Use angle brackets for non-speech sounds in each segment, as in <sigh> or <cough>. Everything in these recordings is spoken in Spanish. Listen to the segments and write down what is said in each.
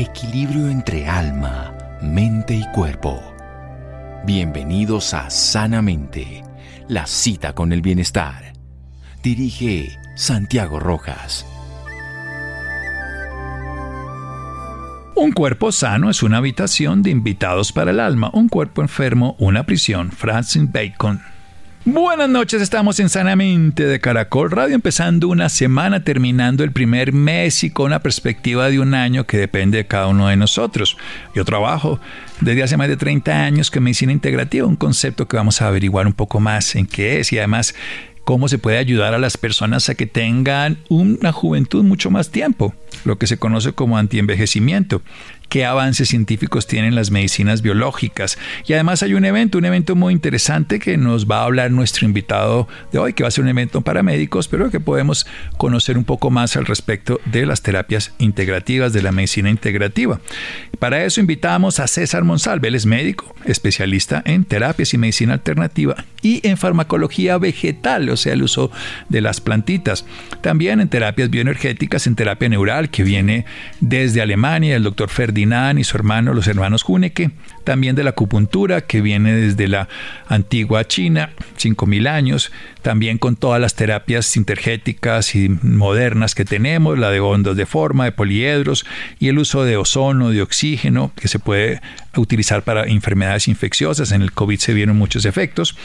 Equilibrio entre alma, mente y cuerpo. Bienvenidos a Sanamente, la cita con el bienestar. Dirige Santiago Rojas. Un cuerpo sano es una habitación de invitados para el alma, un cuerpo enfermo, una prisión. Francis Bacon. Buenas noches, estamos en Sanamente de Caracol Radio, empezando una semana, terminando el primer mes y con una perspectiva de un año que depende de cada uno de nosotros. Yo trabajo desde hace más de 30 años con medicina integrativa, un concepto que vamos a averiguar un poco más en qué es y además cómo se puede ayudar a las personas a que tengan una juventud mucho más tiempo lo que se conoce como antienvejecimiento, qué avances científicos tienen las medicinas biológicas. Y además hay un evento, un evento muy interesante que nos va a hablar nuestro invitado de hoy, que va a ser un evento para médicos, pero que podemos conocer un poco más al respecto de las terapias integrativas, de la medicina integrativa. Para eso invitamos a César Monsalve, él es médico, especialista en terapias y medicina alternativa y en farmacología vegetal, o sea, el uso de las plantitas. También en terapias bioenergéticas, en terapia neural, que viene desde Alemania, el doctor Ferdinand y su hermano, los hermanos Juneke. También de la acupuntura, que viene desde la antigua China, 5.000 años. También con todas las terapias sintergéticas y modernas que tenemos, la de ondas de forma, de poliedros y el uso de ozono, de oxígeno, que se puede utilizar para enfermedades infecciosas. En el COVID se vieron muchos efectos.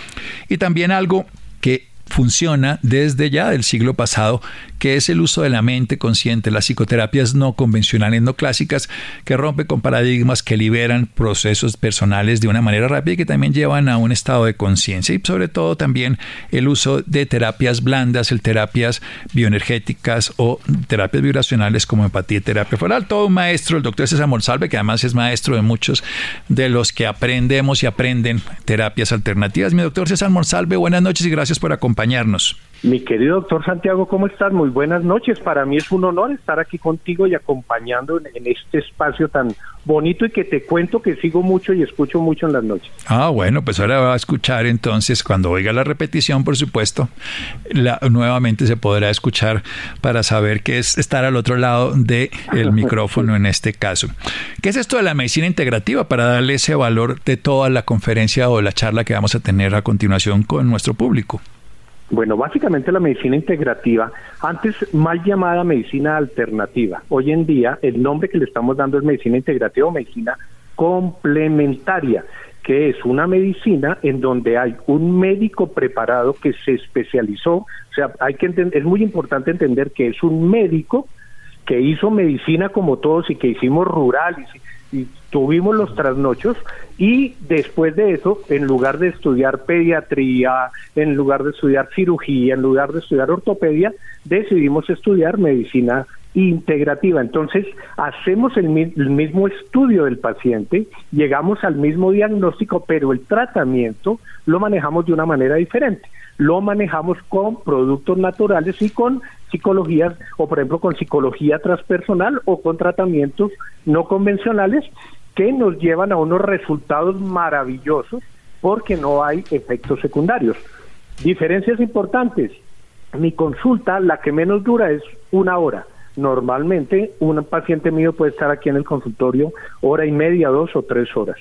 Y también algo que funciona desde ya del siglo pasado, que es el uso de la mente consciente, las psicoterapias no convencionales, no clásicas, que rompen con paradigmas, que liberan procesos personales de una manera rápida y que también llevan a un estado de conciencia y sobre todo también el uso de terapias blandas, el terapias bioenergéticas o terapias vibracionales como empatía y terapia floral. Todo un maestro, el doctor César Monsalve, que además es maestro de muchos de los que aprendemos y aprenden terapias alternativas. Mi doctor César Monsalve, buenas noches y gracias por acompañarnos mi querido doctor Santiago, ¿cómo estás? Muy buenas noches. Para mí es un honor estar aquí contigo y acompañando en, este espacio tan bonito y que te cuento que sigo mucho y escucho mucho en las noches. Ah, bueno, pues ahora va a escuchar entonces, cuando oiga la repetición, por supuesto, la, nuevamente se podrá escuchar para saber qué es estar al otro lado del el <laughs> micrófono en este caso. ¿Qué es esto de la medicina integrativa para darle ese valor de toda la conferencia o la charla que vamos a tener a continuación con nuestro público? Bueno, básicamente la medicina integrativa, antes mal llamada medicina alternativa, hoy en día el nombre que le estamos dando es medicina integrativa o medicina complementaria, que es una medicina en donde hay un médico preparado que se especializó, o sea, hay que entender, es muy importante entender que es un médico que hizo medicina como todos y que hicimos rural y tuvimos los trasnochos y después de eso, en lugar de estudiar pediatría, en lugar de estudiar cirugía, en lugar de estudiar ortopedia, decidimos estudiar medicina integrativa. Entonces, hacemos el, mismo estudio del paciente, llegamos al mismo diagnóstico, pero el tratamiento lo manejamos de una manera diferente. Lo manejamos con productos naturales y con psicologías, o por ejemplo con psicología transpersonal o con tratamientos no convencionales que nos llevan a unos resultados maravillosos porque no hay efectos secundarios. Diferencias importantes. Mi consulta, la que menos dura es una hora. Normalmente un paciente mío puede estar aquí en el consultorio hora y media, dos o tres horas,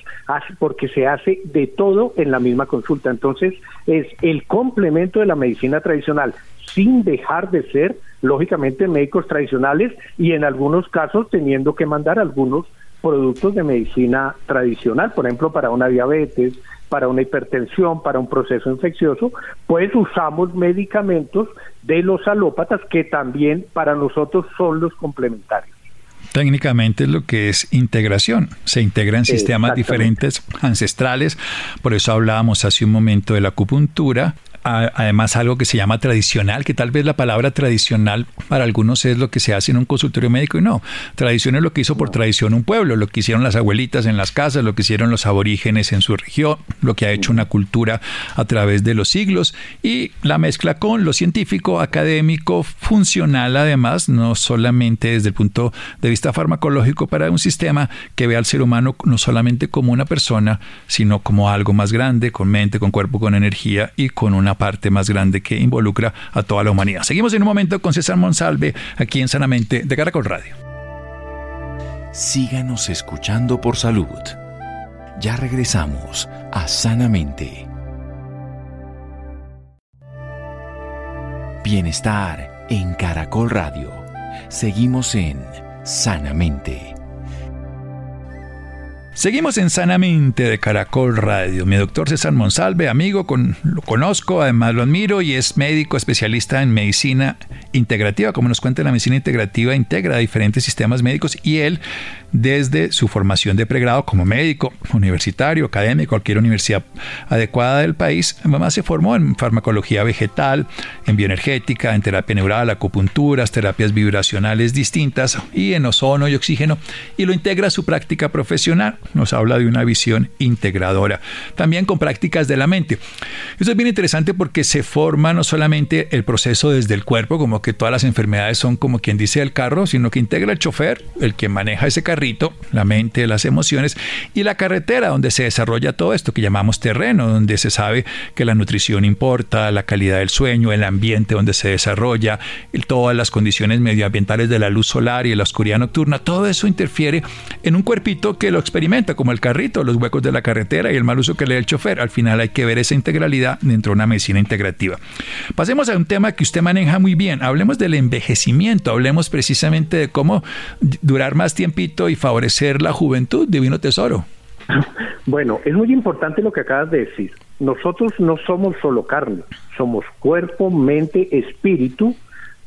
porque se hace de todo en la misma consulta. Entonces es el complemento de la medicina tradicional, sin dejar de ser, lógicamente, médicos tradicionales y en algunos casos teniendo que mandar algunos productos de medicina tradicional, por ejemplo, para una diabetes, para una hipertensión, para un proceso infeccioso, pues usamos medicamentos de los alópatas que también para nosotros son los complementarios. Técnicamente lo que es integración. Se integran sistemas diferentes ancestrales. Por eso hablábamos hace un momento de la acupuntura, además algo que se llama tradicional, que tal vez la palabra tradicional para algunos es lo que se hace en un consultorio médico y no. Tradición es lo que hizo por tradición un pueblo, lo que hicieron las abuelitas en las casas, lo que hicieron los aborígenes en su región, lo que ha hecho una cultura a través de los siglos y la mezcla con lo científico, académico, funcional además, no solamente desde el punto de vista farmacológico para un sistema que ve al ser humano no solamente como una persona, sino como algo más grande, con mente, con cuerpo, con energía y con una parte más grande que involucra a toda la humanidad. Seguimos en un momento con César Monsalve aquí en Sanamente de Caracol Radio. síganos escuchando por salud. Ya regresamos a Sanamente. Bienestar en Caracol Radio. Seguimos en Sanamente. Seguimos en Sanamente de Caracol Radio. Mi doctor César Monsalve, amigo, con, lo conozco, además lo admiro y es médico especialista en medicina integrativa. Como nos cuenta la medicina integrativa, integra diferentes sistemas médicos y él desde su formación de pregrado como médico, universitario, académico, cualquier universidad adecuada del país. Además se formó en farmacología vegetal, en bioenergética, en terapia neural, acupunturas, terapias vibracionales distintas y en ozono y oxígeno y lo integra a su práctica profesional. Nos habla de una visión integradora. También con prácticas de la mente. Eso es bien interesante porque se forma no solamente el proceso desde el cuerpo, como que todas las enfermedades son como quien dice el carro, sino que integra el chofer, el que maneja ese carro la mente, las emociones, y la carretera donde se desarrolla todo esto que llamamos terreno, donde se sabe que la nutrición importa, la calidad del sueño, el ambiente donde se desarrolla, todas las condiciones medioambientales de la luz solar y la oscuridad nocturna, todo eso interfiere en un cuerpito que lo experimenta, como el carrito, los huecos de la carretera y el mal uso que le da el chofer. Al final hay que ver esa integralidad dentro de una medicina integrativa. Pasemos a un tema que usted maneja muy bien. Hablemos del envejecimiento, hablemos precisamente de cómo durar más tiempito y favorecer la juventud, divino tesoro. Bueno, es muy importante lo que acabas de decir. Nosotros no somos solo carne, somos cuerpo, mente, espíritu,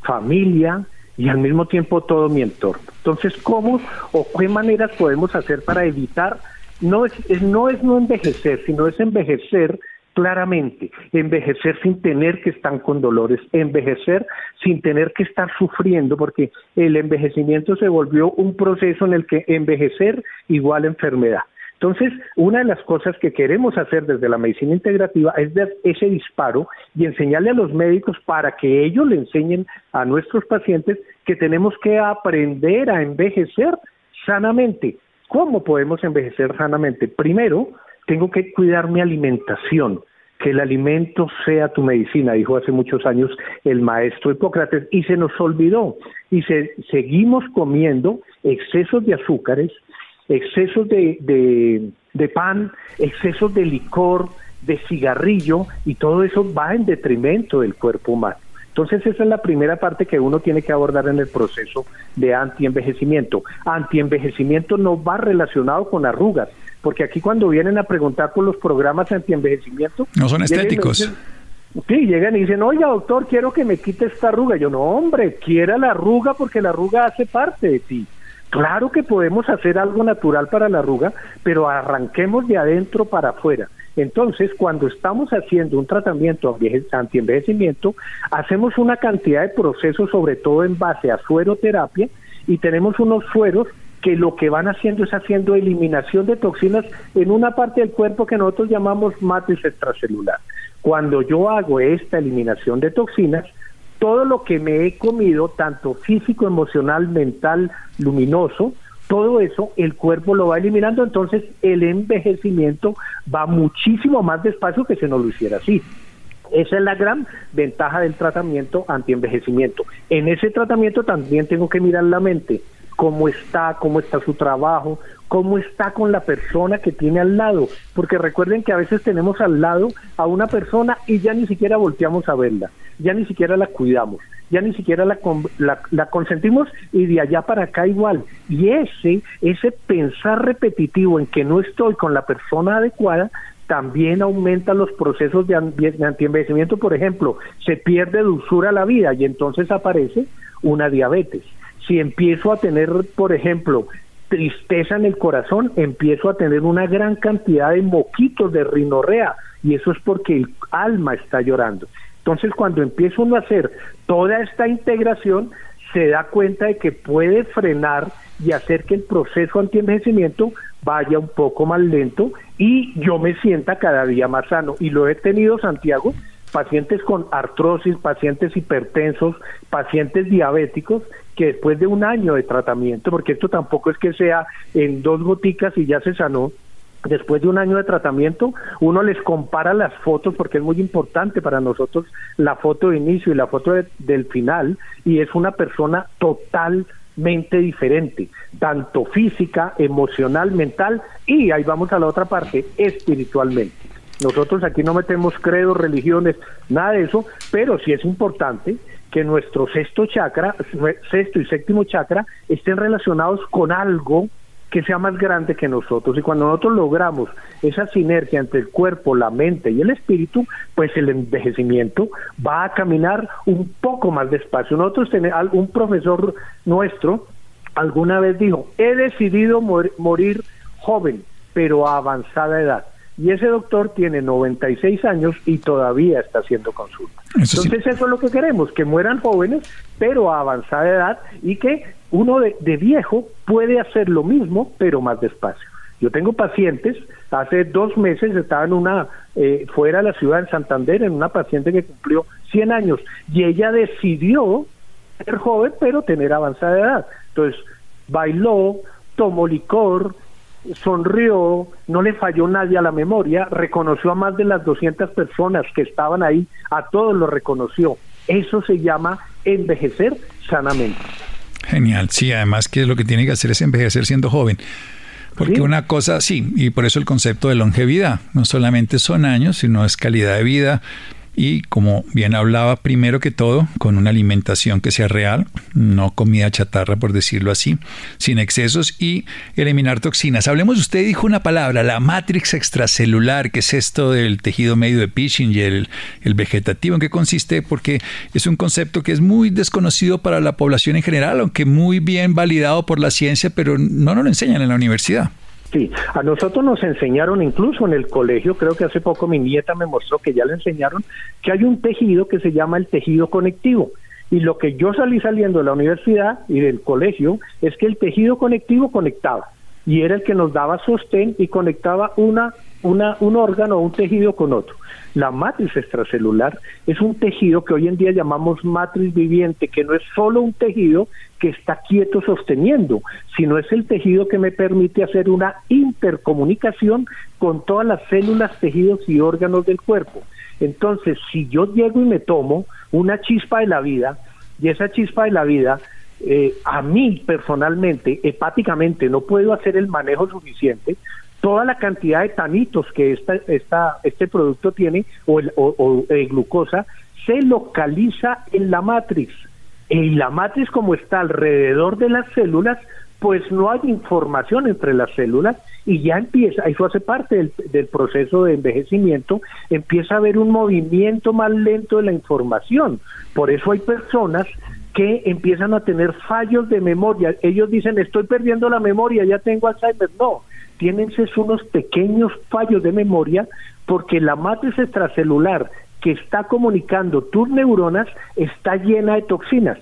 familia y al mismo tiempo todo mi entorno. Entonces, ¿cómo o qué maneras podemos hacer para evitar, no es, no es no envejecer, sino es envejecer claramente, envejecer sin tener que estar con dolores, envejecer sin tener que estar sufriendo, porque el envejecimiento se volvió un proceso en el que envejecer igual enfermedad. Entonces, una de las cosas que queremos hacer desde la medicina integrativa es dar ese disparo y enseñarle a los médicos para que ellos le enseñen a nuestros pacientes que tenemos que aprender a envejecer sanamente. ¿Cómo podemos envejecer sanamente? Primero, tengo que cuidar mi alimentación, que el alimento sea tu medicina, dijo hace muchos años el maestro Hipócrates, y se nos olvidó, y se, seguimos comiendo excesos de azúcares, excesos de, de, de pan, excesos de licor, de cigarrillo, y todo eso va en detrimento del cuerpo humano. Entonces esa es la primera parte que uno tiene que abordar en el proceso de antienvejecimiento. Antienvejecimiento no va relacionado con arrugas, porque aquí cuando vienen a preguntar por los programas antienvejecimiento... No son estéticos. sí, llegan y dicen, oye doctor, quiero que me quite esta arruga. Yo, no hombre, quiera la arruga porque la arruga hace parte de ti. Claro que podemos hacer algo natural para la arruga, pero arranquemos de adentro para afuera. Entonces, cuando estamos haciendo un tratamiento antienvejecimiento, hacemos una cantidad de procesos, sobre todo en base a sueroterapia, y tenemos unos sueros que lo que van haciendo es haciendo eliminación de toxinas en una parte del cuerpo que nosotros llamamos matriz extracelular. Cuando yo hago esta eliminación de toxinas, todo lo que me he comido, tanto físico, emocional, mental, luminoso, todo eso el cuerpo lo va eliminando, entonces el envejecimiento va muchísimo más despacio que si no lo hiciera así. Esa es la gran ventaja del tratamiento antienvejecimiento. En ese tratamiento también tengo que mirar la mente, cómo está, cómo está su trabajo, cómo está con la persona que tiene al lado, porque recuerden que a veces tenemos al lado a una persona y ya ni siquiera volteamos a verla, ya ni siquiera la cuidamos ya ni siquiera la, la, consentimos y de allá para acá igual. Y ese, ese pensar repetitivo en que no estoy con la persona adecuada, también aumenta los procesos de, antienvejecimiento. Por ejemplo, se pierde dulzura la vida y entonces aparece una diabetes. Si empiezo a tener, por ejemplo, tristeza en el corazón, empiezo a tener una gran cantidad de moquitos de rinorrea y eso es porque el alma está llorando. Entonces, cuando empieza uno a hacer toda esta integración, se da cuenta de que puede frenar y hacer que el proceso anti-envejecimiento vaya un poco más lento y yo me sienta cada día más sano. Y lo he tenido, Santiago, pacientes con artrosis, pacientes hipertensos, pacientes diabéticos, que después de un año de tratamiento, porque esto tampoco es que sea en dos goticas y ya se sanó, después de un año de tratamiento, uno les compara las fotos porque es muy importante para nosotros la foto de inicio y la foto del final y es una persona total mente diferente, tanto física, emocional, mental y ahí vamos a la otra parte, espiritualmente. Nosotros aquí no metemos credos, religiones, nada de eso, pero sí es importante que nuestro sexto chakra, sexto y séptimo chakra estén relacionados con algo que sea más grande que nosotros. Y cuando nosotros logramos esa sinergia entre el cuerpo, la mente y el espíritu, pues el envejecimiento va a caminar un poco más despacio. Nosotros tenemos un profesor nuestro alguna vez dijo, he decidido morir joven, pero a avanzada edad y ese doctor tiene 96 años y todavía está haciendo consulta. Entonces eso es lo que queremos, que mueran jóvenes, pero a avanzada edad y que uno de, viejo puede hacer lo mismo, pero más despacio. Yo tengo pacientes, hace dos meses estaba en una, eh, fuera de la ciudad de Santander, en una paciente que cumplió 100 años y ella decidió ser joven, pero tener avanzada edad. Entonces, bailó, tomó licor, sonrió, no le falló nadie a la memoria, reconoció a más de las 200 personas que estaban ahí, a todos los reconoció. Eso se llama envejecer sanamente. Genial, sí, además que lo que tiene que hacer es envejecer siendo joven. Porque una cosa, sí, y por eso el concepto de longevidad, no solamente son años, sino es calidad de vida, y como bien hablaba, primero que todo, con una alimentación que sea real, no comida chatarra por decirlo así, sin excesos y eliminar toxinas. Hablemos, usted dijo una palabra, la matrix extracelular, que es esto del tejido medio de Pitching y el, el vegetativo, ¿en qué consiste? Porque es un concepto que es muy desconocido para la población en general, aunque muy bien validado por la ciencia, pero no nos lo enseñan en la universidad. Sí, a nosotros nos enseñaron incluso en el colegio, creo que hace poco mi nieta me mostró que ya le enseñaron que hay un tejido que se llama el tejido conectivo. Y lo que yo salí saliendo de la universidad y del colegio es que el tejido conectivo conectaba y era el que nos daba sostén y conectaba una, una, un órgano o un tejido con otro. La matriz extracelular es un tejido que hoy en día llamamos matriz viviente, que no es solo un tejido que está quieto sosteniendo, sino es el tejido que me permite hacer una intercomunicación con todas las células, tejidos y órganos del cuerpo. Entonces, si yo llego y me tomo una chispa de la vida, y esa chispa de la vida eh, a mí personalmente, hepáticamente, no puedo hacer el manejo suficiente, toda la cantidad de tanitos que esta, esta, este producto tiene o, el, o, glucosa se localiza en la matriz. Y la matriz como está alrededor de las células, pues no hay información entre las células y ya empieza, eso hace parte del, del, proceso de envejecimiento, empieza a haber un movimiento más lento de la información. Por eso hay personas que empiezan a tener fallos de memoria. Ellos dicen, estoy perdiendo la memoria, ya tengo Alzheimer. No, tienen unos pequeños fallos de memoria porque la matriz extracelular que está comunicando tus neuronas está llena de toxinas.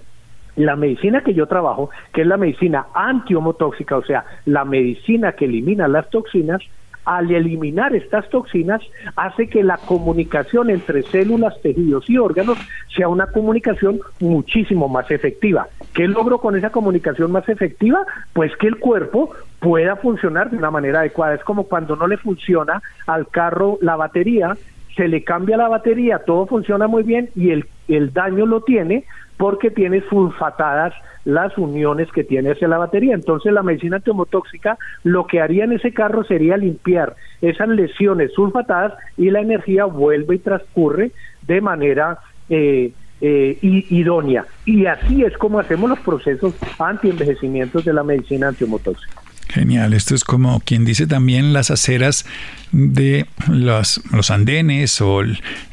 La medicina que yo trabajo, que es la medicina antihomotóxica, o sea, la medicina que elimina las toxinas, al eliminar estas toxinas hace que la comunicación entre células, tejidos y órganos sea una comunicación muchísimo más efectiva. ¿Qué logro con esa comunicación más efectiva? Pues que el cuerpo pueda funcionar de una manera adecuada. Es como cuando no le funciona al carro la batería, se le cambia la batería, todo funciona muy bien y el, el daño lo tiene porque tiene sulfatadas las uniones que tiene hacia la batería. Entonces la medicina antihomotóxica lo que haría en ese carro sería limpiar esas lesiones sulfatadas y la energía vuelve y transcurre de manera eh, eh, idónea. Y así es como hacemos los procesos anti-envejecimientos de la medicina antihomotóxica. Genial, esto es como quien dice también las aceras de los, los andenes o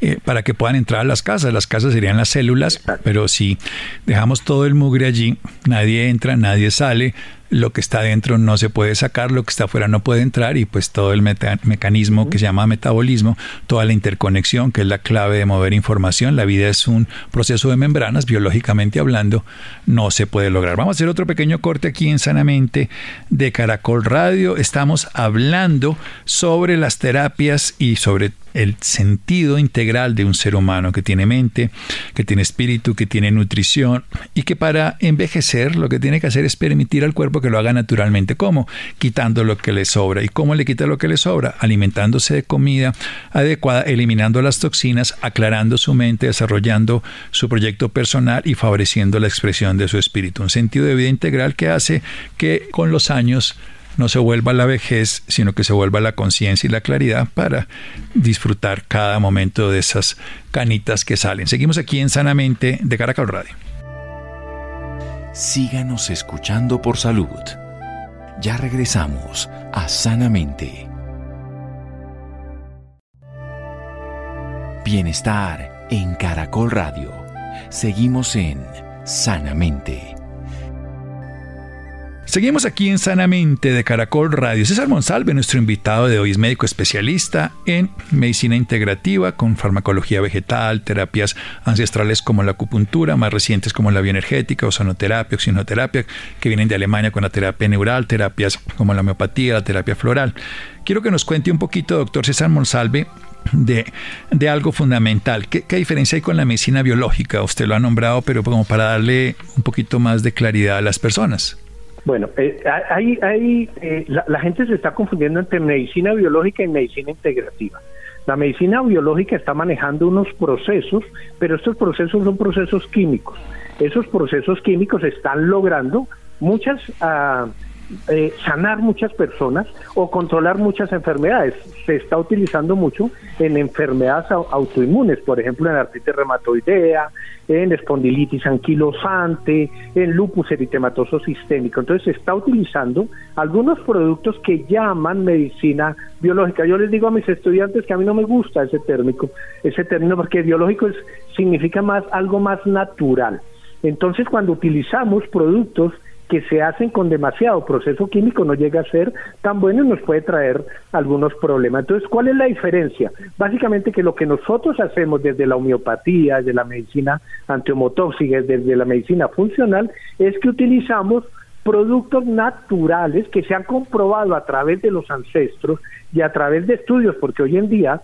eh, para que puedan entrar a las casas. Las casas serían las células, pero si dejamos todo el mugre allí, nadie entra, nadie sale, lo que está dentro no se puede sacar, lo que está afuera no puede entrar y pues todo el mecanismo que se llama metabolismo, toda la interconexión que es la clave de mover información, la vida es un proceso de membranas, biológicamente hablando, no se puede lograr. Vamos a hacer otro pequeño corte aquí en Sanamente de Caracol Radio. Estamos hablando sobre la las terapias y sobre el sentido integral de un ser humano que tiene mente, que tiene espíritu, que tiene nutrición y que para envejecer lo que tiene que hacer es permitir al cuerpo que lo haga naturalmente. ¿Cómo? Quitando lo que le sobra. ¿Y cómo le quita lo que le sobra? Alimentándose de comida adecuada, eliminando las toxinas, aclarando su mente, desarrollando su proyecto personal y favoreciendo la expresión de su espíritu. Un sentido de vida integral que hace que con los años no se vuelva la vejez, sino que se vuelva la conciencia y la claridad para disfrutar cada momento de esas canitas que salen. Seguimos aquí en Sanamente de Caracol Radio. Síganos escuchando por salud. Ya regresamos a Sanamente. Bienestar en Caracol Radio. Seguimos en Sanamente. Seguimos aquí en Sanamente de Caracol Radio. César Monsalve, nuestro invitado de hoy, es médico especialista en medicina integrativa con farmacología vegetal, terapias ancestrales como la acupuntura, más recientes como la bioenergética, ozonoterapia, oxinoterapia, que vienen de Alemania con la terapia neural, terapias como la homeopatía, la terapia floral. Quiero que nos cuente un poquito, doctor César Monsalve, de, de, algo fundamental. ¿Qué, ¿Qué, diferencia hay con la medicina biológica? Usted lo ha nombrado, pero como para darle un poquito más de claridad a las personas. Bueno, eh, hay, hay, eh, la, la, gente se está confundiendo entre medicina biológica y medicina integrativa. La medicina biológica está manejando unos procesos, pero estos procesos son procesos químicos. Esos procesos químicos están logrando muchas uh, eh, sanar muchas personas o controlar muchas enfermedades. Se está utilizando mucho en enfermedades autoinmunes, por ejemplo, en artritis reumatoidea, en espondilitis anquilosante, en lupus eritematoso sistémico. Entonces se está utilizando algunos productos que llaman medicina biológica. Yo les digo a mis estudiantes que a mí no me gusta ese término, ese término porque biológico es, significa más algo más natural. Entonces cuando utilizamos productos que se hacen con demasiado proceso químico no llega a ser tan bueno y nos puede traer algunos problemas. Entonces, ¿cuál es la diferencia? Básicamente que lo que nosotros hacemos desde la homeopatía, desde la medicina antiomotóxica, desde la medicina funcional, es que utilizamos productos naturales que se han comprobado a través de los ancestros y a través de estudios, porque hoy en día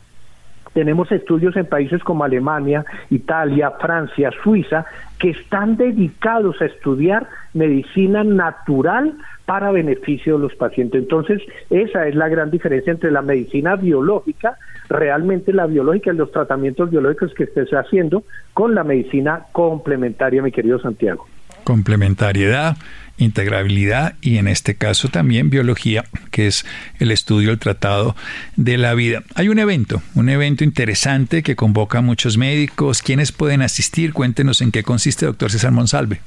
tenemos estudios en países como Alemania, Italia, Francia, Suiza, que están dedicados a estudiar medicina natural para beneficio de los pacientes. Entonces, esa es la gran diferencia entre la medicina biológica, realmente la biológica y los tratamientos biológicos que estés haciendo, con la medicina complementaria, mi querido Santiago. Complementariedad integrabilidad y en este caso también biología, que es el estudio, el tratado de la vida. Hay un evento, un evento interesante que convoca a muchos médicos. ¿Quiénes pueden asistir? Cuéntenos en qué consiste, doctor César Monsalve.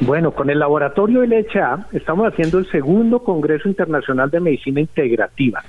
Bueno, con el laboratorio LHA estamos haciendo el segundo Congreso Internacional de Medicina Integrativa.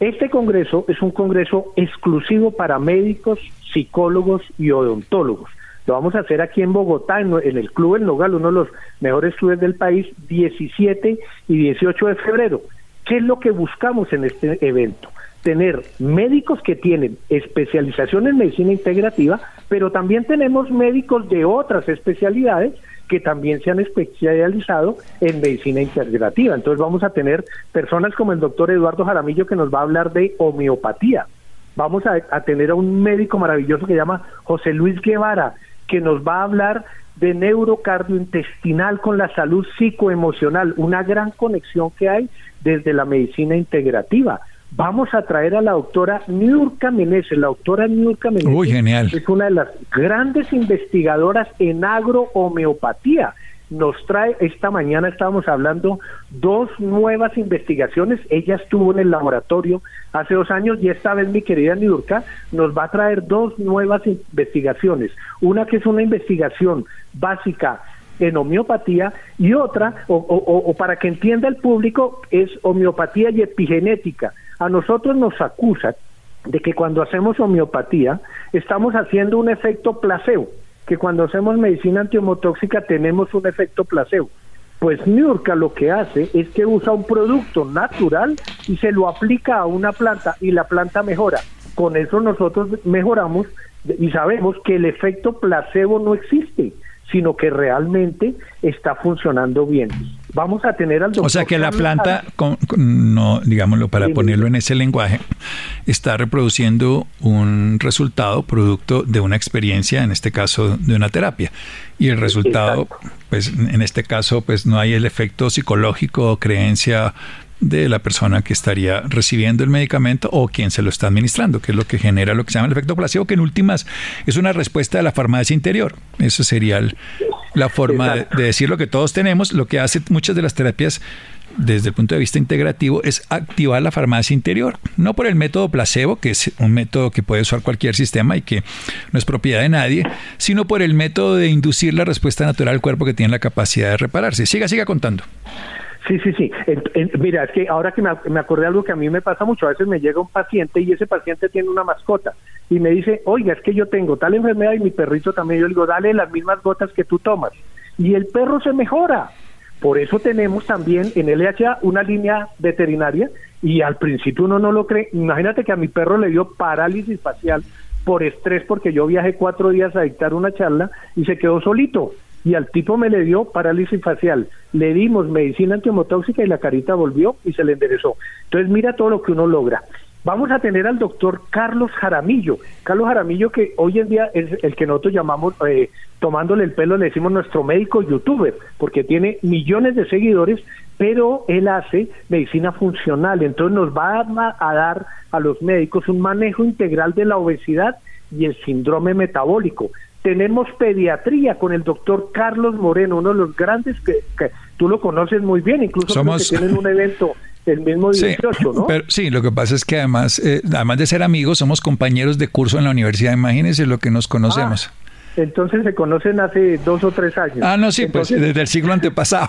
Este congreso es un congreso exclusivo para médicos, psicólogos y odontólogos. Lo vamos a hacer aquí en Bogotá, en, el Club El Nogal, uno de los mejores clubes del país, 17 y 18 de febrero. ¿Qué es lo que buscamos en este evento? Tener médicos que tienen especialización en medicina integrativa, pero también tenemos médicos de otras especialidades que también se han especializado en medicina integrativa. Entonces vamos a tener personas como el doctor Eduardo Jaramillo que nos va a hablar de homeopatía. Vamos a, a tener a un médico maravilloso que se llama José Luis Guevara, que nos va a hablar de neurocardiointestinal con la salud psicoemocional, una gran conexión que hay desde la medicina integrativa. Vamos a traer a la doctora Niurka Meneses. La doctora Niurka Meneses es una de las grandes investigadoras en agrohomeopatía nos trae, esta mañana estábamos hablando, dos nuevas investigaciones. Ella estuvo en el laboratorio hace dos años y esta vez mi querida Niurka nos va a traer dos nuevas investigaciones. Una que es una investigación básica en homeopatía y otra, o, o, para que entienda el público, es homeopatía y epigenética. A nosotros nos acusan de que cuando hacemos homeopatía estamos haciendo un efecto placebo que cuando hacemos medicina antiomotóxica tenemos un efecto placebo. Pues Niurka lo que hace es que usa un producto natural y se lo aplica a una planta y la planta mejora. Con eso nosotros mejoramos y sabemos que el efecto placebo no existe, sino que realmente está funcionando bien. Vamos a tener al doctor. O sea que la planta, no, digámoslo para ponerlo en ese lenguaje, está reproduciendo un resultado producto de una experiencia, en este caso de una terapia. Y el resultado, pues en este caso, pues no hay el efecto psicológico o creencia de la persona que estaría recibiendo el medicamento o quien se lo está administrando, que es lo que genera lo que se llama el efecto placebo, que en últimas es una respuesta de la farmacia interior. Eso sería la forma de, decir lo que todos tenemos. Lo que hace muchas de las terapias desde el punto de vista integrativo es activar la farmacia interior, no por el método placebo, que es un método que puede usar cualquier sistema y que no es propiedad de nadie, sino por el método de inducir la respuesta natural al cuerpo que tiene la capacidad de repararse. Siga, siga contando. Sí, sí, sí. mira, es que ahora que me, me, acordé algo que a mí me pasa mucho, a veces me llega un paciente y ese paciente tiene una mascota y me dice, oiga, es que yo tengo tal enfermedad y mi perrito también. Yo le digo, dale las mismas gotas que tú tomas. Y el perro se mejora. Por eso tenemos también en LHA una línea veterinaria y al principio uno no lo cree. Imagínate que a mi perro le dio parálisis facial por estrés porque yo viajé cuatro días a dictar una charla y se quedó solito y al tipo me le dio parálisis facial. Le dimos medicina antimotóxica y la carita volvió y se le enderezó. Entonces mira todo lo que uno logra. Vamos a tener al doctor Carlos Jaramillo. Carlos Jaramillo que hoy en día es el que nosotros llamamos, eh, tomándole el pelo, le decimos nuestro médico youtuber, porque tiene millones de seguidores, pero él hace medicina funcional. Entonces nos va a dar a los médicos un manejo integral de la obesidad y el síndrome metabólico. Tenemos pediatría con el doctor Carlos Moreno, uno de los grandes que, tú lo conoces muy bien, incluso Somos... que tienen un evento el mismo <laughs> 18, ¿no? sí, lo que pasa es que además, eh, además de ser amigos, somos compañeros de curso en la universidad. Imagínense lo que nos conocemos. Ah, entonces se conocen hace dos o tres años. Ah, no, sí, pues desde el siglo antepasado.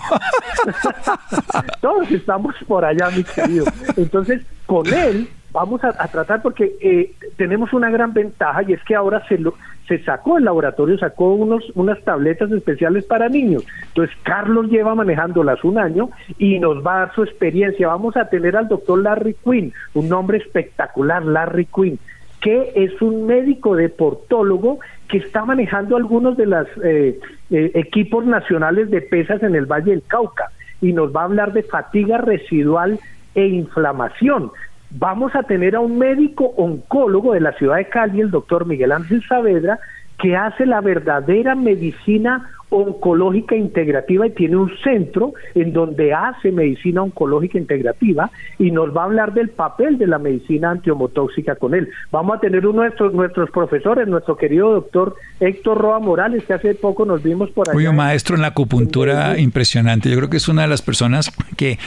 <laughs> Todos estamos por allá, mi querido. Entonces, con él vamos a, tratar porque eh, tenemos una gran ventaja y es que ahora se lo, se sacó el laboratorio, sacó unos unas tabletas especiales para niños. Entonces Carlos lleva manejándolas un año y nos va a dar su experiencia. Vamos a tener al doctor Larry Quinn, un nombre espectacular, Larry Quinn, que es un médico deportólogo que está manejando algunos de los eh, eh, equipos nacionales de pesas en el Valle del Cauca y nos va a hablar de fatiga residual e inflamación vamos a tener a un médico oncólogo de la ciudad de Cali, el doctor Miguel Ángel Saavedra, que hace la verdadera medicina oncológica integrativa y tiene un centro en donde hace medicina oncológica integrativa y nos va a hablar del papel de la medicina antiomotóxica con él. Vamos a tener uno de nuestros, nuestros profesores, nuestro querido doctor Héctor Roa Morales, que hace poco nos vimos por allá. un maestro en la acupuntura impresionante. Yo creo que es una de las personas que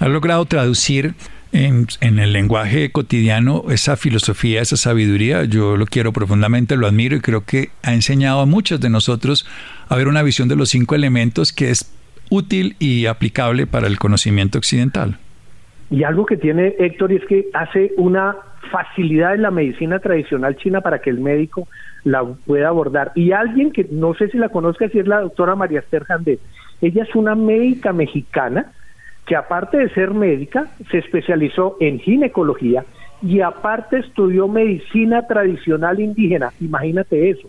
ha logrado traducir en, el lenguaje cotidiano esa filosofía, esa sabiduría, yo lo quiero profundamente, lo admiro y creo que ha enseñado a muchos de nosotros a ver una visión de los cinco elementos que es útil y aplicable para el conocimiento occidental. Y algo que tiene Héctor es que hace una facilidad en la medicina tradicional china para que el médico la pueda abordar. Y alguien que no sé si la conozca, si es la doctora María Esther Jandet. Ella es una médica mexicana que aparte de ser médica, se especializó en ginecología y aparte estudió medicina tradicional indígena. Imagínate eso.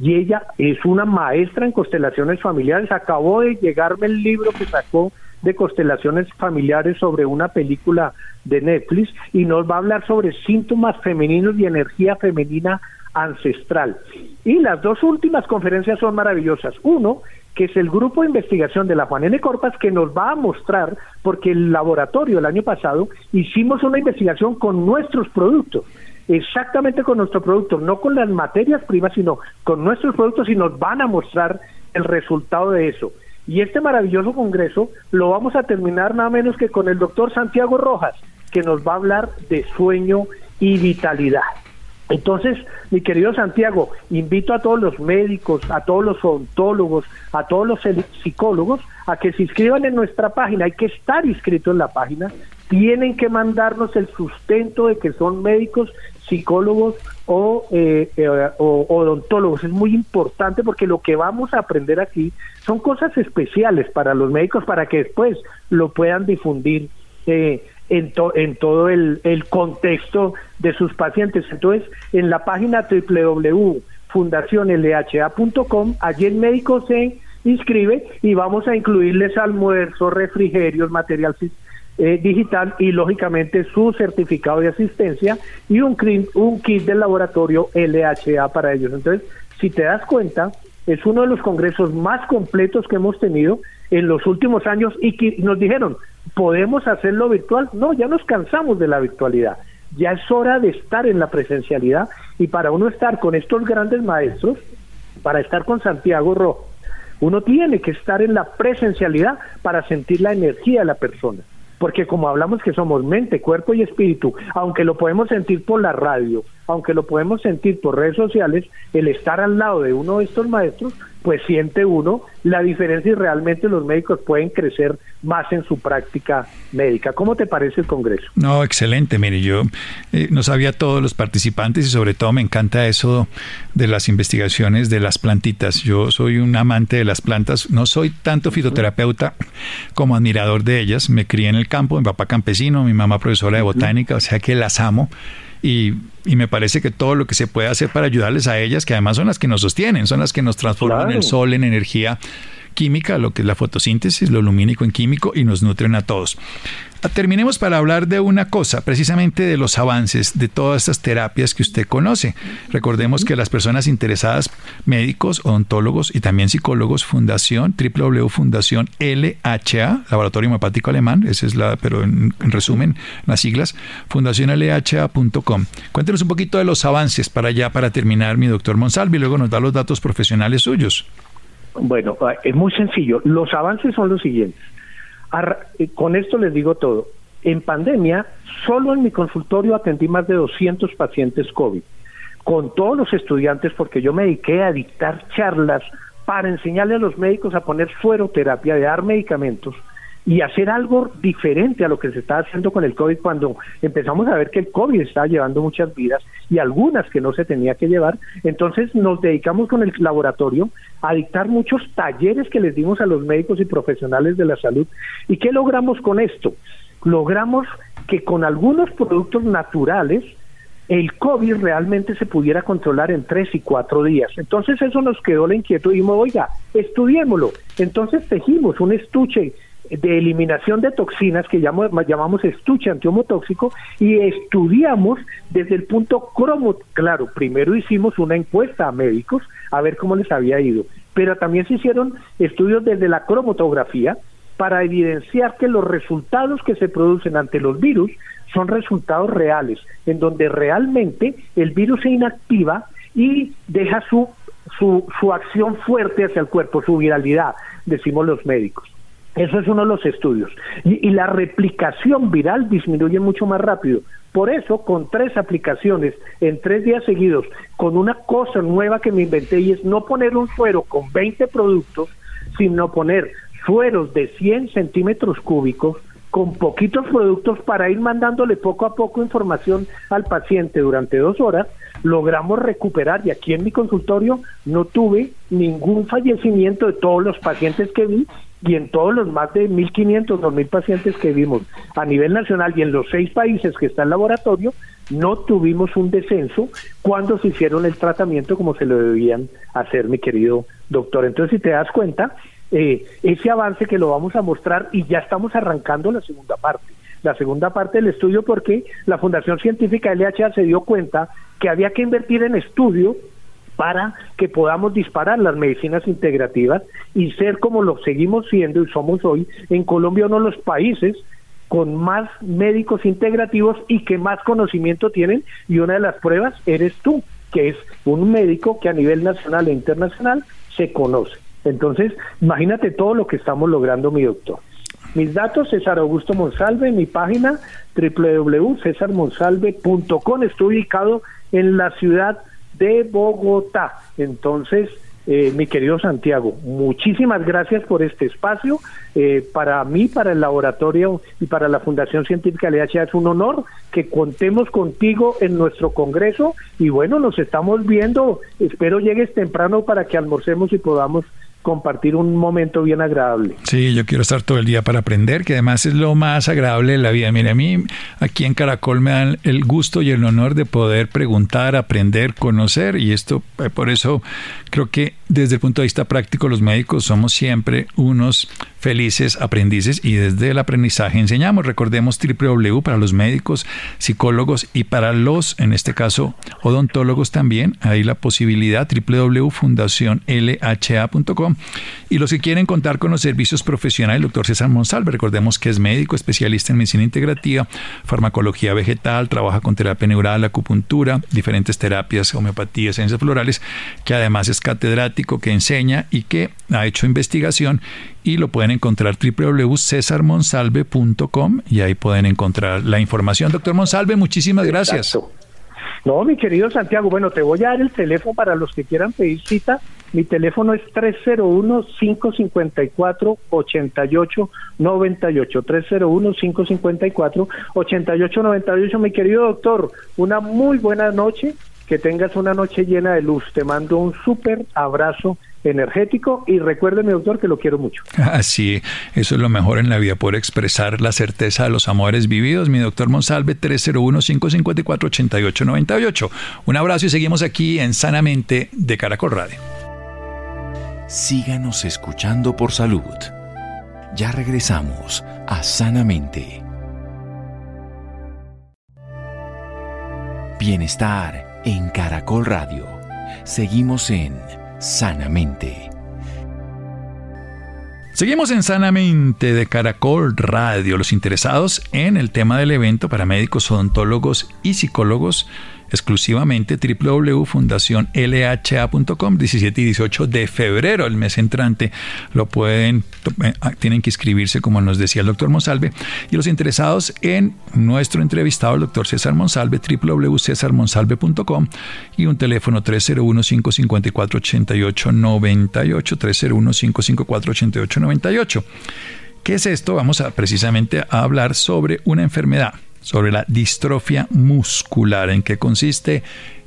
Y ella es una maestra en constelaciones familiares. Acabó de llegarme el libro que sacó de constelaciones familiares sobre una película de Netflix y nos va a hablar sobre síntomas femeninos y energía femenina ancestral. Y las dos últimas conferencias son maravillosas. Uno que es el grupo de investigación de la Juan N. Corpas, que nos va a mostrar, porque el laboratorio el año pasado hicimos una investigación con nuestros productos, exactamente con nuestros productos, no con las materias primas, sino con nuestros productos y nos van a mostrar el resultado de eso. Y este maravilloso congreso lo vamos a terminar nada menos que con el doctor Santiago Rojas, que nos va a hablar de sueño y vitalidad. Entonces, mi querido Santiago, invito a todos los médicos, a todos los odontólogos, a todos los psicólogos a que se inscriban en nuestra página. Hay que estar inscrito en la página. Tienen que mandarnos el sustento de que son médicos, psicólogos o, eh, eh, o odontólogos. Es muy importante porque lo que vamos a aprender aquí son cosas especiales para los médicos para que después lo puedan difundir. Eh, en, en todo el, el, contexto de sus pacientes. Entonces, en la página www.fundacionlha.com, allí el médico se inscribe y vamos a incluirles almuerzo, refrigerios, material eh, digital y lógicamente su certificado de asistencia y un, un kit del laboratorio LHA para ellos. Entonces, si te das cuenta, es uno de los congresos más completos que hemos tenido en los últimos años y que nos dijeron, ¿podemos hacerlo virtual? No, ya nos cansamos de la virtualidad. Ya es hora de estar en la presencialidad y para uno estar con estos grandes maestros, para estar con Santiago Rojo, uno tiene que estar en la presencialidad para sentir la energía de la persona. Porque como hablamos que somos mente, cuerpo y espíritu, aunque lo podemos sentir por la radio, aunque lo podemos sentir por redes sociales, el estar al lado de uno de estos maestros pues siente uno la diferencia y realmente los médicos pueden crecer más en su práctica médica. ¿Cómo te parece el Congreso? No, excelente. Mire, yo eh, no sabía todos los participantes y sobre todo me encanta eso de las investigaciones de las plantitas. Yo soy un amante de las plantas, no soy tanto fitoterapeuta como admirador de ellas. Me crié en el campo, mi papá campesino, mi mamá profesora de botánica, o sea que las amo y, me parece que todo lo que se puede hacer para ayudarles a ellas, que además son las que nos sostienen, son las que nos transforman el sol en energía química, lo que es la fotosíntesis, lo lumínico en químico y nos nutren a todos. Terminemos para hablar de una cosa, precisamente de los avances de todas estas terapias que usted conoce. Recordemos que las personas interesadas, médicos, odontólogos y también psicólogos, Fundación, www.fundación LHA, Laboratorio Hemopático Alemán, esa es la, pero en, resumen, las siglas, fundacionlha.com. Cuéntenos un poquito de los avances para allá, para terminar, mi doctor Monsalvi, y luego nos da los datos profesionales suyos. Bueno, es muy sencillo. Los avances son los siguientes. Con esto les digo todo. En pandemia, solo en mi consultorio atendí más de 200 pacientes COVID, con todos los estudiantes, porque yo me dediqué a dictar charlas para enseñarle a los médicos a poner sueroterapia, de dar medicamentos y hacer algo diferente a lo que se está haciendo con el COVID cuando empezamos a ver que el COVID estaba llevando muchas vidas y algunas que no se tenía que llevar. Entonces nos dedicamos con el laboratorio a dictar muchos talleres que les dimos a los médicos y profesionales de la salud. ¿Y qué logramos con esto? Logramos que con algunos productos naturales el COVID realmente se pudiera controlar en tres y cuatro días. Entonces eso nos quedó la inquietud y dijimos, oiga, estudiémoslo. Entonces tejimos un estuche de eliminación de toxinas que llamamos, llamamos estuche antihomotóxico y estudiamos desde el punto cromo. Claro, primero hicimos una encuesta a médicos a ver cómo les había ido, pero también se hicieron estudios desde la cromatografía para evidenciar que los resultados que se producen ante los virus son resultados reales, en donde realmente el virus se inactiva y deja su, su, su acción fuerte hacia el cuerpo, su viralidad, decimos los médicos. Eso es uno de los estudios. Y, la replicación viral disminuye mucho más rápido. Por eso, con tres aplicaciones en tres días seguidos, con una cosa nueva que me inventé y es no poner un suero con 20 productos, sino poner sueros de 100 centímetros cúbicos con poquitos productos para ir mandándole poco a poco información al paciente durante dos horas, logramos recuperar y aquí en mi consultorio no tuve ningún fallecimiento de todos los pacientes que vi y en todos los más de 1.500, 2.000 pacientes que vimos a nivel nacional y en los seis países que está el laboratorio, no tuvimos un descenso cuando se hicieron el tratamiento como se lo debían hacer, mi querido doctor. Entonces, si te das cuenta, eh, ese avance que lo vamos a mostrar y ya estamos arrancando la segunda parte. La segunda parte del estudio porque la Fundación Científica LHA se dio cuenta que había que invertir en estudio para que podamos disparar las medicinas integrativas y ser como lo seguimos siendo y somos hoy en Colombia uno de los países con más médicos integrativos y que más conocimiento tienen y una de las pruebas eres tú, que es un médico que a nivel nacional e internacional se conoce. Entonces, imagínate todo lo que estamos logrando, mi doctor. Mis datos, César Augusto Monsalve, mi página www.cesarmonsalve.com. Estoy ubicado en la ciudad de Bogotá. Entonces, eh, mi querido Santiago, muchísimas gracias por este espacio. Eh, para mí, para el laboratorio y para la Fundación Científica LHA es un honor que contemos contigo en nuestro congreso y bueno, nos estamos viendo. Espero llegues temprano para que almorcemos y podamos compartir un momento bien agradable. Sí, yo quiero estar todo el día para aprender, que además es lo más agradable de la vida. Mire, a mí aquí en Caracol me dan el gusto y el honor de poder preguntar, aprender, conocer y esto, eh, por eso creo que desde el punto de vista práctico los médicos somos siempre unos felices aprendices y desde el aprendizaje enseñamos. Recordemos www para los médicos, psicólogos y para los, en este caso, odontólogos también. Hay la posibilidad www.fundacionlha.com y los que quieren contar con los servicios profesionales, el doctor César Monsalve, recordemos que es médico, especialista en medicina integrativa, farmacología vegetal, trabaja con terapia neural, acupuntura, diferentes terapias, homeopatía, ciencias florales, que además es catedrático, que enseña y que ha hecho investigación y lo pueden encontrar www.cesarmonsalve.com y ahí pueden encontrar la información. Doctor Monsalve, muchísimas gracias. No, mi querido Santiago, bueno, te voy a dar el teléfono para los que quieran pedir cita. Mi teléfono es 301-554-8898. 301-554-8898. Mi querido doctor, una muy buena noche. Que tengas una noche llena de luz. Te mando un súper abrazo energético y recuérdeme doctor que lo quiero mucho. <laughs> Así, eso es lo mejor en la vida, por expresar la certeza de los amores vividos. Mi doctor Monsalve 301-554-8898. Un abrazo y seguimos aquí en Sanamente de Caracol Radio. Síganos escuchando por salud. Ya regresamos a Sanamente. Bienestar en Caracol Radio. Seguimos en Sanamente. Seguimos en Sanamente de Caracol Radio. Los interesados en el tema del evento para médicos, odontólogos y psicólogos exclusivamente www.fundacionlha.com 17 y 18 de febrero, el mes entrante, lo pueden, eh, ah, tienen que inscribirse como nos decía el doctor Monsalve y los interesados en nuestro entrevistado, el doctor César Monsalve, www.cesarmonsalve.com y un teléfono 301-554-8898, 301-554-8898. ¿Qué es esto? Vamos a precisamente a hablar sobre una enfermedad sobre la distrofia muscular. ¿En qué consiste?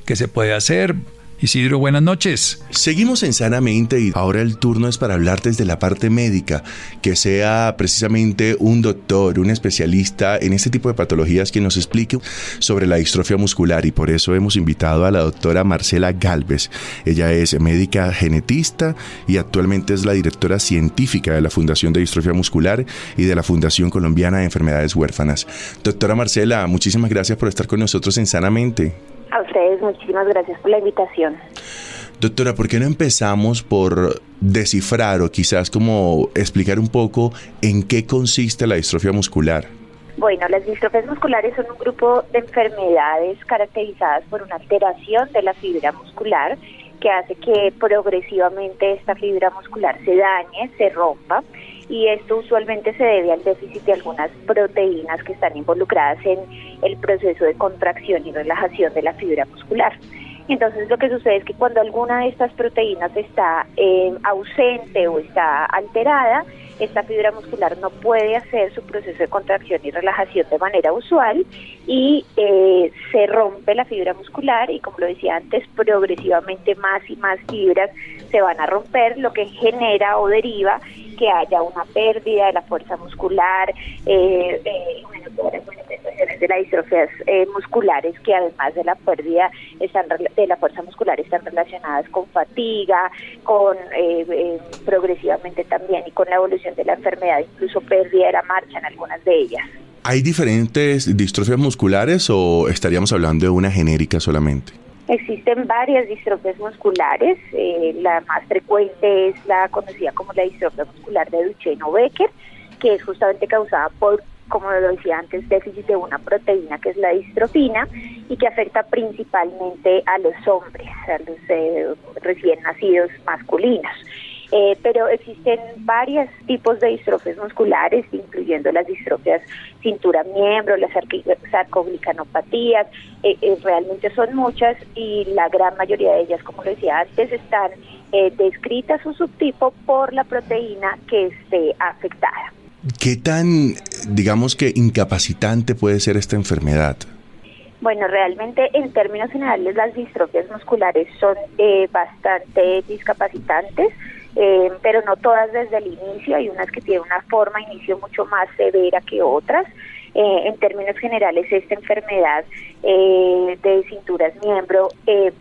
¿Qué se puede hacer? Isidro, buenas noches. Seguimos en Sanamente y ahora el turno es para hablar desde la parte médica, que sea precisamente un doctor, un especialista en este tipo de patologías que nos explique sobre la distrofia muscular y por eso hemos invitado a la doctora Marcela Galvez. Ella es médica genetista y actualmente es la directora científica de la Fundación de Distrofia Muscular y de la Fundación Colombiana de Enfermedades Huérfanas. Doctora Marcela, muchísimas gracias por estar con nosotros en Sanamente. A ustedes muchísimas gracias por la invitación. Doctora, ¿por qué no empezamos por descifrar o quizás como explicar un poco en qué consiste la distrofia muscular? Bueno, las distrofias musculares son un grupo de enfermedades caracterizadas por una alteración de la fibra muscular que hace que progresivamente esta fibra muscular se dañe, se rompa y esto usualmente se debe al déficit de algunas proteínas que están involucradas en el proceso de contracción y relajación de la fibra muscular. Entonces lo que sucede es que cuando alguna de estas proteínas está eh, ausente o está alterada, esta fibra muscular no puede hacer su proceso de contracción y relajación de manera usual y eh, se rompe la fibra muscular y como lo decía antes, progresivamente más y más fibras se van a romper, lo que genera o deriva que haya una pérdida de la fuerza muscular, eh, eh, bueno, todas las de las distrofias eh, musculares que además de la pérdida están, de la fuerza muscular están relacionadas con fatiga, con eh, progresivamente también y con la evolución de la enfermedad, incluso pérdida de la marcha en algunas de ellas. ¿Hay diferentes distrofias musculares o estaríamos hablando de una genérica solamente? Existen varias distrofias musculares, eh, la más frecuente es la conocida como la distrofia muscular de Duchenne-Becker, que es justamente causada por, como lo decía antes, déficit de una proteína que es la distrofina y que afecta principalmente a los hombres, a los eh, recién nacidos masculinos. Eh, pero existen varios tipos de distrofias musculares, incluyendo las distrofias cintura-miembro, las sarcoglicanopatías, eh, eh, realmente son muchas y la gran mayoría de ellas, como decía antes, están descritas su subtipo por la proteína que esté afectada. ¿Qué tan, digamos que, incapacitante puede ser esta enfermedad? Bueno, realmente en términos generales las distrofias musculares son bastante discapacitantes eh, pero no todas desde el inicio, hay unas que tienen una forma de inicio mucho más severa que otras. Eh, en términos generales, esta enfermedad eh, de cinturas miembro,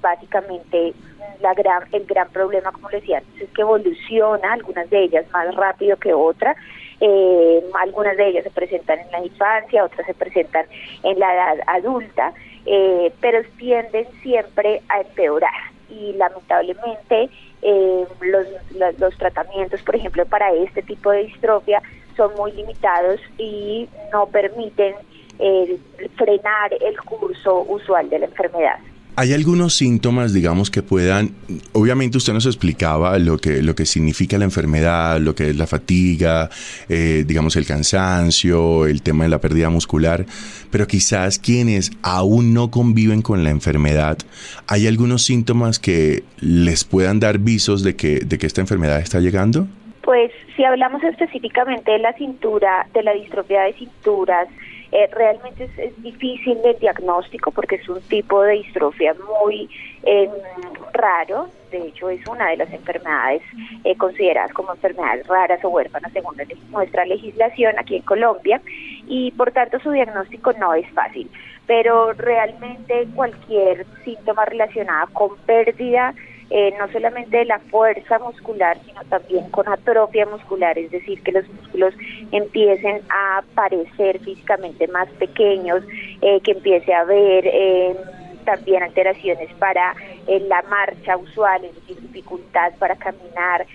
básicamente la gran, el gran problema, como decía es que evoluciona, algunas de ellas más rápido que otras. algunas de ellas se presentan en la infancia, otras se presentan en la edad adulta, pero tienden siempre a empeorar y lamentablemente eh, los, los, tratamientos, por ejemplo, para este tipo de distrofia son muy limitados y no permiten eh, frenar el curso usual de la enfermedad. ¿Hay algunos síntomas, digamos, que puedan, obviamente usted nos explicaba lo que, lo que significa la enfermedad, lo que es la fatiga, eh, digamos, el cansancio, el tema de la pérdida muscular, pero quizás quienes aún no conviven con la enfermedad, ¿hay algunos síntomas que les puedan dar visos de que, de que esta enfermedad está llegando? Pues si hablamos específicamente de la cintura, de la distrofia de cinturas, eh, realmente es, difícil el diagnóstico porque es un tipo de distrofia muy em, raro. De hecho, es una de las enfermedades eh, consideradas como enfermedades raras o huérfanas según nuestra legislación aquí en Colombia y por tanto su diagnóstico no es fácil. Pero realmente cualquier síntoma relacionado con pérdida eh, no solamente de la fuerza muscular, sino también con atrofia muscular, es decir, que los músculos empiecen a parecer físicamente más pequeños, eh, que empiece a haber eh, también alteraciones para la marcha usual, es decir, dificultad para caminar,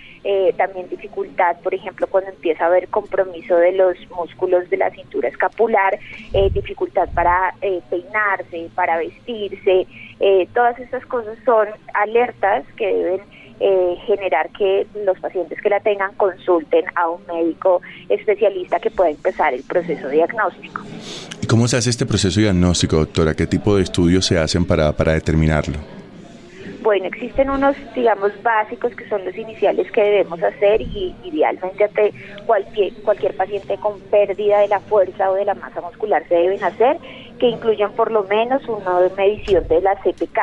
también dificultad, por ejemplo, cuando empieza a haber compromiso de los músculos de la cintura escapular, dificultad para peinarse, para vestirse, eh, todas estas cosas son alertas que deben eh, generar que los pacientes que la tengan consulten a un médico especialista que pueda empezar el proceso diagnóstico. ¿Y cómo se hace este proceso diagnóstico, doctora? ¿Qué tipo de estudios se hacen para, para determinarlo? Bueno, existen unos, digamos, básicos que son los iniciales que debemos hacer y idealmente ante cualquier, cualquier paciente con pérdida de la fuerza o de la masa muscular se deben hacer, que incluyan por lo menos una medición de la CPK.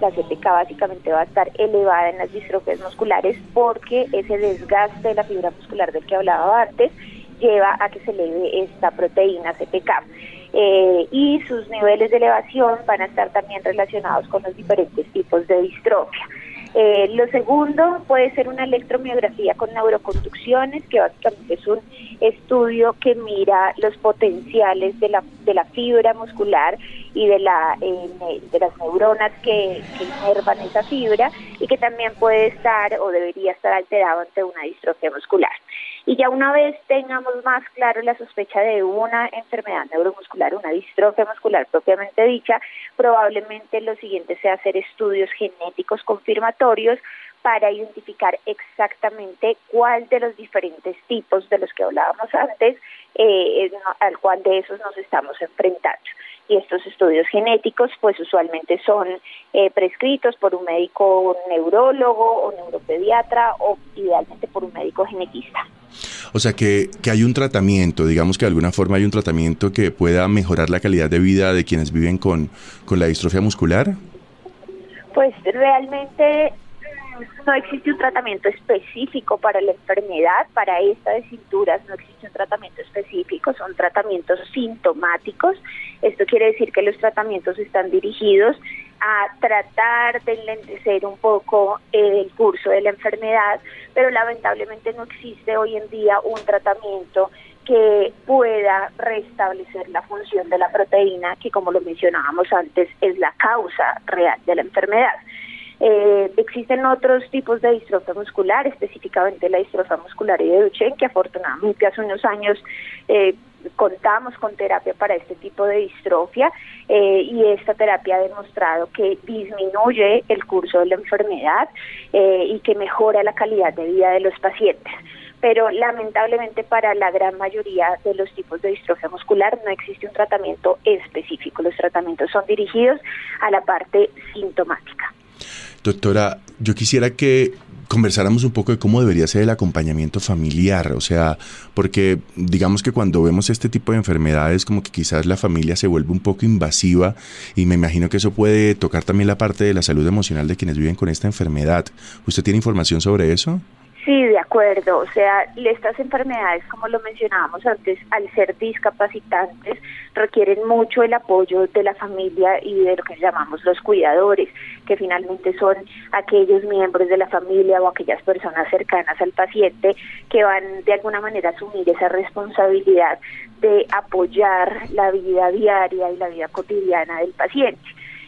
La CPK básicamente va a estar elevada en las distrofias musculares porque ese desgaste de la fibra muscular del que hablaba antes lleva a que se eleve esta proteína CPK. Eh, y sus niveles de elevación van a estar también relacionados con los diferentes tipos de distrofia. Eh, lo segundo puede ser una electromiografía con neuroconducciones, que básicamente es un estudio que mira los potenciales de la, de la fibra muscular y de, la, eh, de las neuronas que, que inervan esa fibra y que también puede estar o debería estar alterado ante una distrofia muscular. Y ya una vez tengamos más claro la sospecha de una enfermedad neuromuscular, una distrofia muscular propiamente dicha, probablemente lo siguiente sea hacer estudios genéticos confirmatorios para identificar exactamente cuál de los diferentes tipos de los que hablábamos antes, eh, al cual de esos nos estamos enfrentando y estos estudios genéticos pues usualmente son eh, prescritos por un médico neurólogo o neuropediatra o idealmente por un médico genetista. O sea que, que hay un tratamiento, digamos que de alguna forma hay un tratamiento que pueda mejorar la calidad de vida de quienes viven con, con la distrofia muscular. Pues realmente no existe un tratamiento específico para la enfermedad, para esta de cinturas no existe un tratamiento específico, son tratamientos sintomáticos. Esto quiere decir que los tratamientos están dirigidos a tratar de enlentecer un poco el curso de la enfermedad, pero lamentablemente no existe hoy en día un tratamiento que pueda restablecer la función de la proteína, que como lo mencionábamos antes es la causa real de la enfermedad. Eh, existen otros tipos de distrofia muscular, específicamente la distrofia muscular y de Duchenne, que afortunadamente hace unos años eh, contamos con terapia para este tipo de distrofia eh, y esta terapia ha demostrado que disminuye el curso de la enfermedad y que mejora la calidad de vida de los pacientes pero lamentablemente para la gran mayoría de los tipos de distrofia muscular no existe un tratamiento específico. Los tratamientos son dirigidos a la parte sintomática. Doctora, yo quisiera que conversáramos un poco de cómo debería ser el acompañamiento familiar, o sea, porque digamos que cuando vemos este tipo de enfermedades como que quizás la familia se vuelve un poco invasiva y me imagino que eso puede tocar también la parte de la salud emocional de quienes viven con esta enfermedad. ¿Usted tiene información sobre eso? Sí, de acuerdo. O sea, estas enfermedades, como lo mencionábamos antes, al ser discapacitantes, requieren mucho el apoyo de la familia y de lo que llamamos los cuidadores, que finalmente son aquellos miembros de la familia o aquellas personas cercanas al paciente que van de alguna manera a asumir esa responsabilidad de apoyar la vida diaria y la vida cotidiana del paciente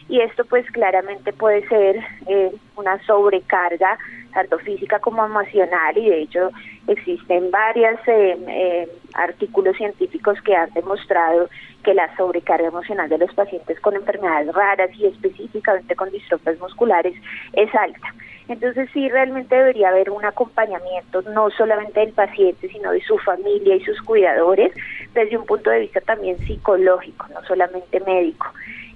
y esto pues claramente puede ser eh, una sobrecarga tanto física como emocional y de hecho existen varios eh, eh, artículos científicos que han demostrado que la sobrecarga emocional de los pacientes con enfermedades raras y específicamente con distrofias musculares es alta. Entonces sí realmente debería haber un acompañamiento no solamente del paciente, sino de su familia y sus cuidadores desde un punto de vista también psicológico, no solamente médico.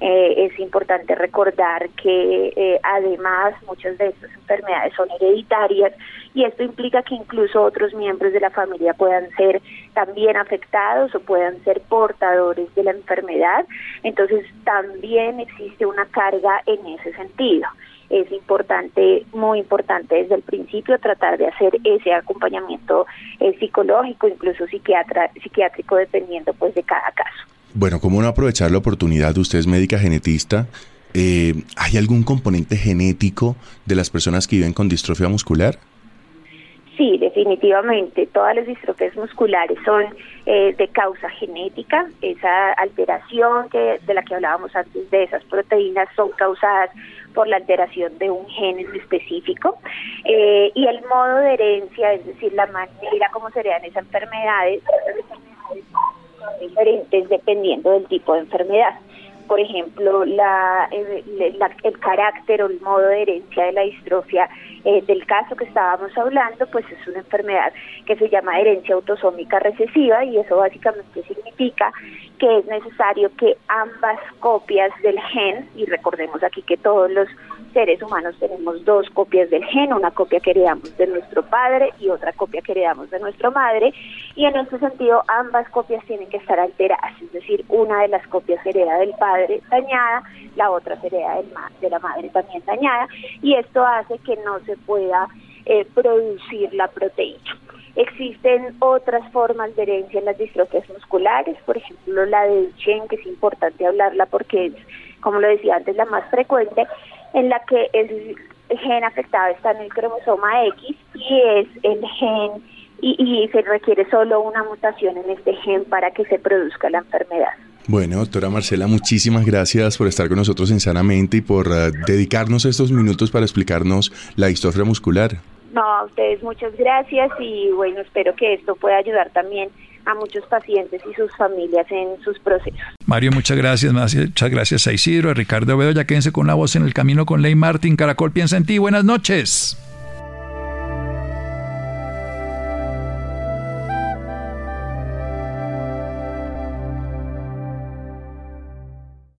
Eh, es importante recordar que eh, además muchas de estas enfermedades son hereditarias y esto implica que incluso otros miembros de la familia puedan ser también afectados o puedan ser portadores de la enfermedad. Entonces también existe una carga en ese sentido es importante, muy importante desde el principio tratar de hacer ese acompañamiento eh, psicológico, incluso psiquiátrico, dependiendo pues de cada caso. Bueno, ¿cómo no aprovechar la oportunidad? Usted es médica genetista. Eh, ¿Hay algún componente genético de las personas que viven con distrofia muscular? Sí, definitivamente. Todas las distrofias musculares son eh, de causa genética. Esa alteración que de la que hablábamos antes de esas proteínas son causadas por la alteración de un gen específico. Eh, y el modo de herencia, es decir, la manera como se heredan esas esas enfermedades son diferentes dependiendo del tipo de enfermedad. Por ejemplo, la, el, carácter o el modo de herencia de la distrofia eh, del caso que estábamos hablando, pues es una enfermedad que se llama herencia autosómica recesiva y eso básicamente significa que es necesario que ambas copias del gen, y recordemos aquí que todos los seres humanos tenemos dos copias del gen, una copia que heredamos de nuestro padre y otra copia que heredamos de nuestra madre, y en este sentido ambas copias tienen que estar alteradas, es decir, una de las copias hereda del padre dañada, la otra hereda de la madre también dañada, y esto hace que no se pueda eh, producir la proteína. Existen otras formas de herencia en las distrofias musculares, por ejemplo la de Duchenne, que es importante hablarla porque es, como lo decía antes, la más frecuente, en la que el gen afectado está en el cromosoma X y es el gen y, se requiere solo una mutación en este gen para que se produzca la enfermedad. Bueno, doctora Marcela, muchísimas gracias por estar con nosotros en Sanamente y por uh, dedicarnos estos minutos para explicarnos la distrofia muscular. No, a ustedes muchas gracias y bueno, espero que esto pueda ayudar también a muchos pacientes y sus familias en sus procesos. Mario, muchas gracias. Muchas gracias a Isidro, a Ricardo Bedoya. Quédense con la voz en el camino con Ley Martín. Caracol piensa en ti. Buenas noches.